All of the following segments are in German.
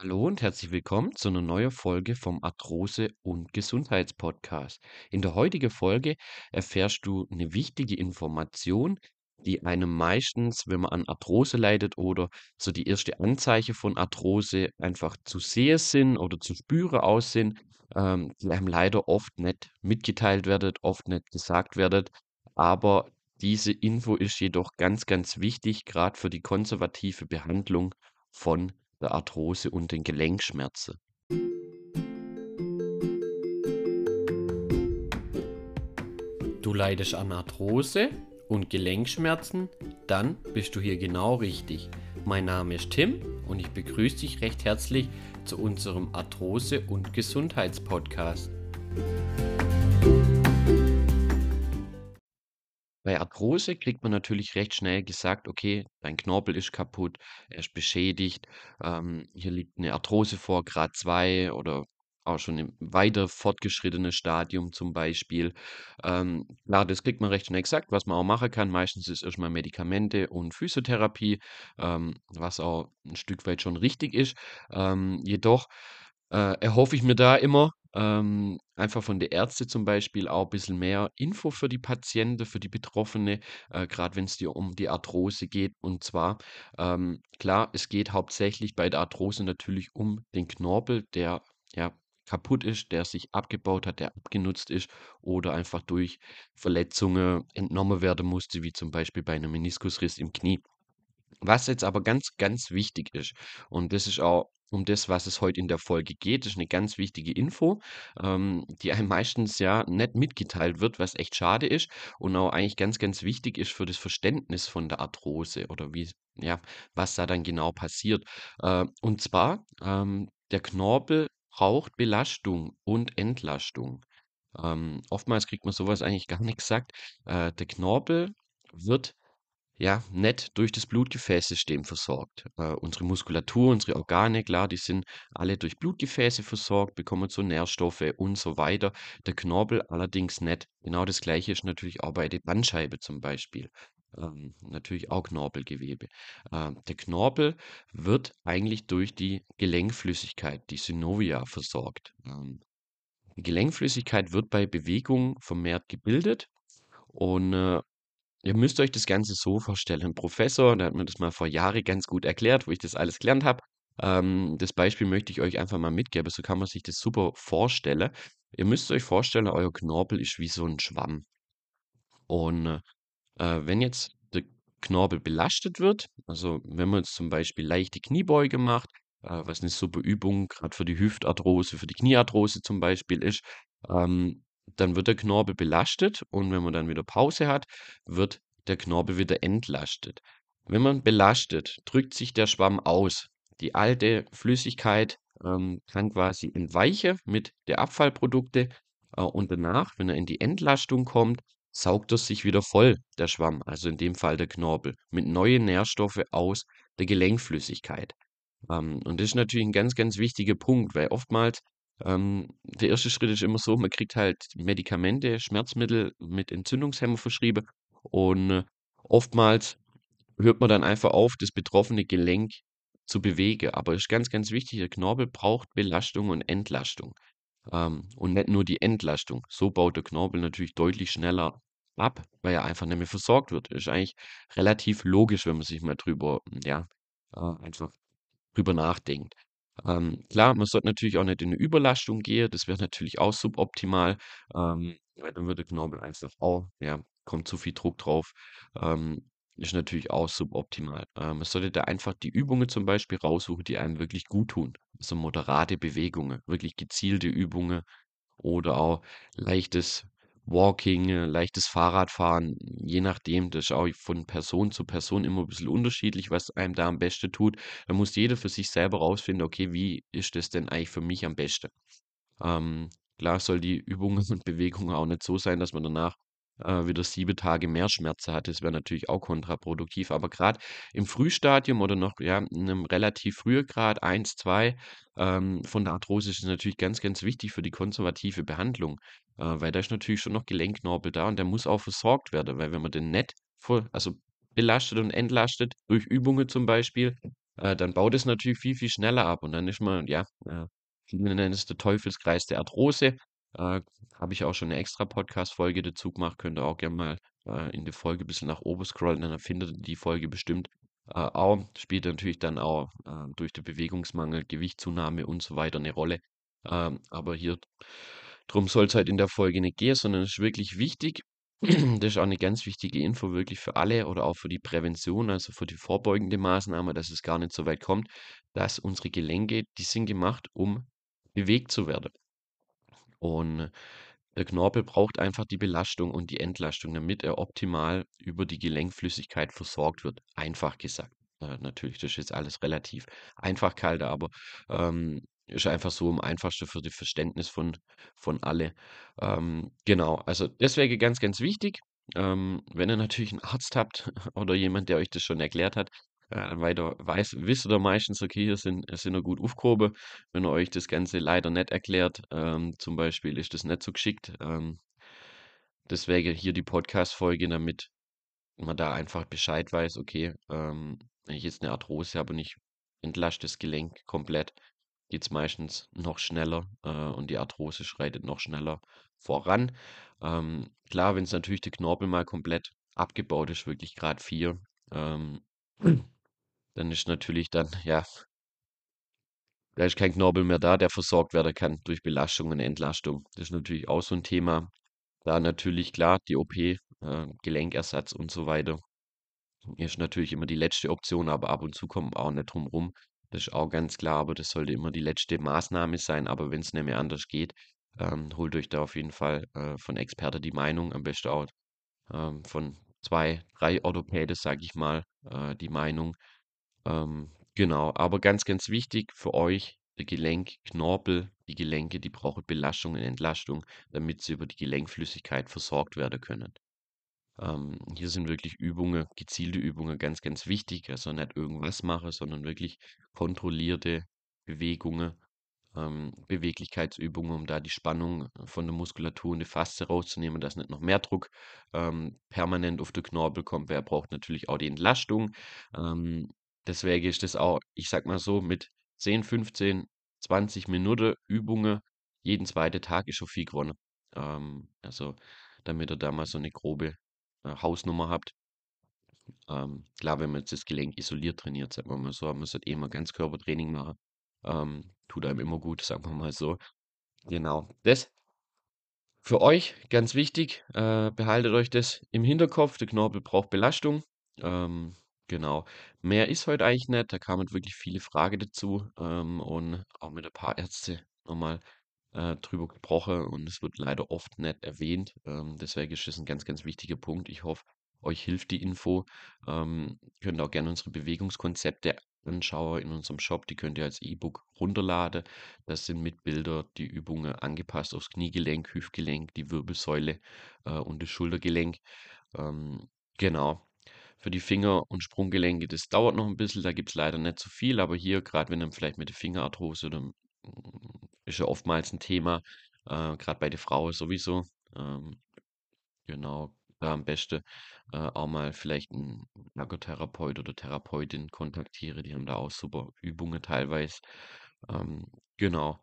Hallo und herzlich willkommen zu einer neuen Folge vom Arthrose- und Gesundheitspodcast. In der heutigen Folge erfährst du eine wichtige Information, die einem meistens, wenn man an Arthrose leidet oder so die erste Anzeichen von Arthrose einfach zu sehen sind oder zu spüren aus sind, ähm, die einem leider oft nicht mitgeteilt werden, oft nicht gesagt werden. Aber diese Info ist jedoch ganz, ganz wichtig, gerade für die konservative Behandlung von der Arthrose und den Gelenkschmerzen. Du leidest an Arthrose und Gelenkschmerzen? Dann bist du hier genau richtig. Mein Name ist Tim und ich begrüße dich recht herzlich zu unserem Arthrose- und Gesundheitspodcast. Bei Arthrose kriegt man natürlich recht schnell gesagt, okay, dein Knorpel ist kaputt, er ist beschädigt, ähm, hier liegt eine Arthrose vor, Grad 2 oder auch schon im weiter fortgeschrittenen Stadium zum Beispiel. Ähm, klar, das kriegt man recht schnell gesagt, was man auch machen kann. Meistens ist erstmal Medikamente und Physiotherapie, ähm, was auch ein Stück weit schon richtig ist. Ähm, jedoch äh, erhoffe ich mir da immer, ähm, einfach von der Ärzte zum Beispiel auch ein bisschen mehr Info für die Patienten, für die Betroffene, äh, grad wenn's dir um die Arthrose geht. Und zwar, ähm, klar, es geht hauptsächlich bei der Arthrose natürlich um den Knorpel, der, ja, kaputt ist, der sich abgebaut hat, der abgenutzt ist oder einfach durch Verletzungen entnommen werden musste, wie zum Beispiel bei einem Meniskusriss im Knie. Was jetzt aber ganz, ganz wichtig ist, und das ist auch um das, was es heute in der Folge geht, ist eine ganz wichtige Info, ähm, die einem meistens ja nicht mitgeteilt wird, was echt schade ist und auch eigentlich ganz, ganz wichtig ist für das Verständnis von der Arthrose oder wie, ja, was da dann genau passiert. Äh, und zwar, ähm, der Knorpel braucht Belastung und Entlastung. Ähm, oftmals kriegt man sowas eigentlich gar nicht gesagt. Äh, der Knorpel wird ja, nicht durch das Blutgefäßsystem versorgt. Äh, unsere Muskulatur, unsere Organe, klar, die sind alle durch Blutgefäße versorgt, bekommen so Nährstoffe und so weiter. Der Knorpel allerdings nicht. Genau das Gleiche ist natürlich auch bei der Bandscheibe zum Beispiel. Ähm, natürlich auch Knorpelgewebe. Ähm, der Knorpel wird eigentlich durch die Gelenkflüssigkeit, die Synovia, versorgt. Ähm, die Gelenkflüssigkeit wird bei Bewegung vermehrt gebildet und äh, Ihr müsst euch das Ganze so vorstellen. Ein Professor, der hat mir das mal vor Jahren ganz gut erklärt, wo ich das alles gelernt habe. Ähm, das Beispiel möchte ich euch einfach mal mitgeben, so kann man sich das super vorstellen. Ihr müsst euch vorstellen, euer Knorpel ist wie so ein Schwamm. Und äh, wenn jetzt der Knorpel belastet wird, also wenn man jetzt zum Beispiel leichte Kniebeuge macht, äh, was eine super Übung gerade für die Hüftarthrose, für die Kniearthrose zum Beispiel ist, ähm, dann wird der Knorpel belastet und wenn man dann wieder Pause hat, wird der Knorpel wieder entlastet. Wenn man belastet, drückt sich der Schwamm aus. Die alte Flüssigkeit ähm, kann quasi entweichen mit der Abfallprodukte äh, und danach, wenn er in die Entlastung kommt, saugt er sich wieder voll, der Schwamm, also in dem Fall der Knorpel, mit neuen Nährstoffe aus der Gelenkflüssigkeit. Ähm, und das ist natürlich ein ganz, ganz wichtiger Punkt, weil oftmals ähm, der erste Schritt ist immer so, man kriegt halt Medikamente, Schmerzmittel mit Entzündungshemmer verschrieben und äh, oftmals hört man dann einfach auf, das betroffene Gelenk zu bewegen. Aber es ist ganz, ganz wichtig, der Knorpel braucht Belastung und Entlastung. Ähm, und nicht nur die Entlastung. So baut der Knorpel natürlich deutlich schneller ab, weil er einfach nicht mehr versorgt wird. Ist eigentlich relativ logisch, wenn man sich mal drüber, ja, äh, einfach drüber nachdenkt. Ähm, klar, man sollte natürlich auch nicht in 'ne Überlastung gehen, das wäre natürlich auch suboptimal, ähm, weil dann würde Knorpel einfach auch ja, kommt zu viel Druck drauf, ähm, ist natürlich auch suboptimal. Ähm, man sollte da einfach die Übungen zum Beispiel raussuchen, die einem wirklich gut tun. So moderate Bewegungen, wirklich gezielte Übungen oder auch leichtes Walking, äh, leichtes Fahrradfahren, je nachdem, das ist auch von Person zu Person immer 'n bisschen unterschiedlich, was einem da am besten tut. Da muss jeder für sich selber rausfinden: „Okay, wie ist das denn eigentlich für mich am besten?“ Ähm, klar soll die Übungen und Bewegungen auch nicht so sein, dass man danach, äh, wieder 7 Tage mehr Schmerzen hat. Das wäre natürlich auch kontraproduktiv. Aber grad im Frühstadium oder noch, ja, in 'nem relativ frühen Grad, 1, 2, ähm, von der Arthrose ist es natürlich ganz, ganz wichtig für die konservative Behandlung, äh, weil da ist natürlich schon noch Gelenkknorpel da und der muss auch versorgt werden, weil wenn man den nicht voll also belastet und entlastet durch Übungen zum Beispiel, äh, dann baut es natürlich viel, viel schneller ab und dann ist man, ja, äh, viele nennen es der Teufelskreis der Arthrose. Äh, habe ich auch schon eine extra Podcast-Folge dazu gemacht, könnt ihr auch gerne mal äh, in die Folge ein bisschen nach oben scrollen, dann findet ihr die Folge bestimmt. Äh, auch spielt natürlich dann auch äh, durch den Bewegungsmangel, Gewichtszunahme und so weiter eine Rolle. Ähm, aber hier drum soll es halt in der Folge nicht gehen, sondern es ist wirklich wichtig. Das ist auch eine ganz wichtige Info wirklich für alle oder auch für die Prävention, also für die vorbeugende Maßnahme, dass es gar nicht so weit kommt, dass unsere Gelenke, die sind gemacht, um bewegt zu werden. Und der Knorpel braucht einfach die Belastung und die Entlastung, damit er optimal über die Gelenkflüssigkeit versorgt wird. Einfach gesagt. Natürlich, das ist jetzt alles relativ einfach kalt, aber ähm, ist einfach so am einfachsten für das Verständnis von, von alle. Ähm, genau, also deswegen ganz, ganz wichtig. Ähm, wenn ihr natürlich einen Arzt habt oder jemand, der euch das schon erklärt hat, äh, weiter weiß, wisst ihr meistens, okay, hier sind, sind wir gut aufgehoben. Wenn er euch das Ganze leider nicht erklärt, ähm, zum Beispiel, ist das nicht so geschickt. Ähm, deswegen hier die Podcast-Folge, damit man da einfach Bescheid weiß, okay, ähm, wenn ich jetzt eine Arthrose habe und ich entlasche das Gelenk komplett, geht es meistens noch schneller äh, und die Arthrose schreitet noch schneller voran. Ähm, klar, wenn es natürlich der Knorpel mal komplett abgebaut ist, wirklich Grad 4, ähm, dann ist natürlich dann, ja, da ist kein Knorpel mehr da, der versorgt werden kann durch Belastung und Entlastung. Das ist natürlich auch so ein Thema. Da natürlich klar, die OP, äh, Gelenkersatz und so weiter ist natürlich immer die letzte Option, aber ab und zu kommt man auch nicht drum rum. Das ist auch ganz klar, aber das sollte immer die letzte Maßnahme sein. Aber wenn es nicht mehr anders geht, ähm, holt euch da auf jeden Fall äh, von Experten die Meinung, am besten auch ähm, von zwei, drei Orthopäden, sage ich mal, äh, die Meinung. Ähm, genau, aber ganz, ganz wichtig für euch, der Gelenkknorpel, die Gelenke, die brauchen Belastung und Entlastung, damit sie über die Gelenkflüssigkeit versorgt werden können. Ähm, hier sind wirklich Übungen, gezielte Übungen ganz, ganz wichtig. Also nicht irgendwas machen, sondern wirklich kontrollierte Bewegungen, ähm, Beweglichkeitsübungen, um da die Spannung von der Muskulatur und der Faszie rauszunehmen, dass nicht noch mehr Druck ähm, permanent auf den Knorpel kommt. Wer braucht natürlich auch die Entlastung. Ähm, deswegen ist das auch, ich sag mal so, mit 10, 15, 20 Minuten Übungen jeden zweiten Tag ist schon viel gewonnen. Ähm, also damit ihr da mal so eine grobe äh, Hausnummer habt. Ähm, klar, wenn man jetzt das Gelenk isoliert trainiert, sagen wir mal so, man sollte eh mal Ganzkörpertraining machen. Ähm, tut einem immer gut, sagen wir mal so. Genau. Das für euch ganz wichtig, äh, behaltet euch das im Hinterkopf. Der Knorpel braucht Belastung. Ähm, genau. Mehr ist heute eigentlich nicht. Da kamen wirklich viele Fragen dazu ähm, und auch mit ein paar Ärzte nochmal äh, drüber gesprochen und es wird leider oft nicht erwähnt. Ähm, deswegen ist das ein ganz, ganz wichtiger Punkt. Ich hoffe, euch hilft die Info. Ähm, könnt auch gerne unsere Bewegungskonzepte anschauen in unserem Shop. Die könnt ihr als E-Book runterladen. Das sind mit Bilder die Übungen angepasst aufs Kniegelenk, Hüftgelenk, die Wirbelsäule äh, und das Schultergelenk. Ähm, genau. Für die Finger- und Sprunggelenke, das dauert noch ein bisschen, da gibt es leider nicht so viel, aber hier, gerade wenn ihr vielleicht mit der Fingerarthrose oder ist ja oftmals ein Thema, äh, gerade bei der Frau sowieso. Ähm, genau, da am besten äh, auch mal vielleicht einen Ergotherapeut oder Therapeutin kontaktiere. Die haben da auch super Übungen teilweise. Ähm, genau.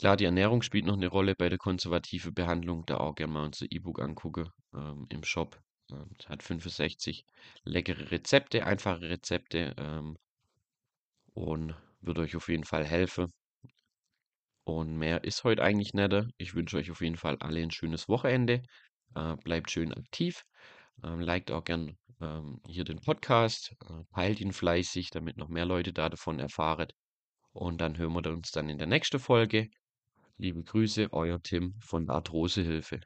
Klar, die Ernährung spielt noch eine Rolle bei der konservativen Behandlung. Da auch gerne mal unser E-Book angucken ähm, im Shop. Ähm, hat 65 leckere Rezepte, einfache Rezepte ähm, und wird euch auf jeden Fall helfen. Und mehr ist heute eigentlich nicht. Ich wünsche euch auf jeden Fall alle ein schönes Wochenende. Äh, bleibt schön aktiv. Ähm, liked auch gern ähm, hier den Podcast. Äh, teilt ihn fleißig, damit noch mehr Leute da davon erfahren. Und dann hören wir uns dann in der nächsten Folge. Liebe Grüße, euer Tim von Arthrosehilfe.